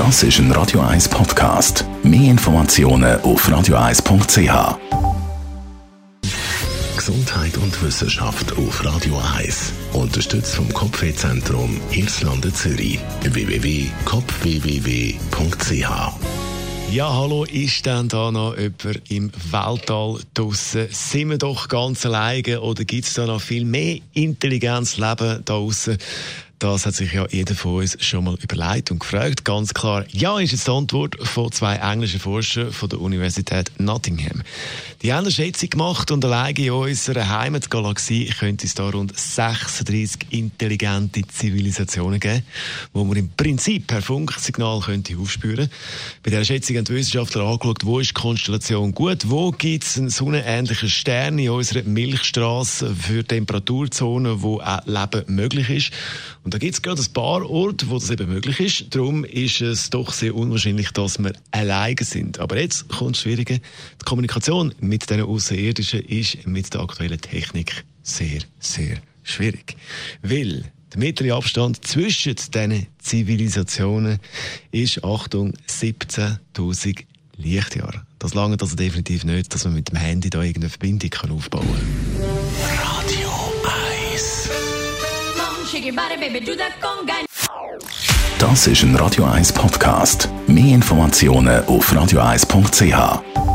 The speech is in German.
Das ist ein Radio 1 Podcast. Mehr Informationen auf radio1.ch. Gesundheit und Wissenschaft auf Radio 1. Unterstützt vom Kopfwehzentrum Irlande Zürich. www.kopfwww.ch ja, hallo, ist denn da noch jemand im Weltall draussen? Sind wir doch ganz alleine oder gibt es da noch viel mehr Intelligenz Leben da draussen? Das hat sich ja jeder von uns schon mal überlegt und gefragt. Ganz klar, ja, ist jetzt die Antwort von zwei englischen Forschern von der Universität Nottingham. Die haben eine Schätzung gemacht und allein in unserer Heimatgalaxie könnte es da rund 36 intelligente Zivilisationen geben, wo man im Prinzip per Funksignal könnte aufspüren. Bei dieser Schätzung haben die Wissenschaftler angeschaut, wo ist die Konstellation gut, wo gibt es einen sonnenähnlichen Stern in unserer Milchstraße für Temperaturzonen, wo auch Leben möglich ist. Und da gibt es gerade ein paar Orte, wo das eben möglich ist. Darum ist es doch sehr unwahrscheinlich, dass wir alleine sind. Aber jetzt kommt das Schwierige. Die Kommunikation mit diesen Außerirdischen ist mit der aktuellen Technik sehr, sehr schwierig. Weil der mittlere Abstand zwischen diesen Zivilisationen ist, Achtung, 17.000 Lichtjahre. Das lange also definitiv nicht, dass man mit dem Handy da irgendeine Verbindung aufbauen kann. Das ist ein Radio 1 Podcast. Mehr Informationen auf radio1.ch.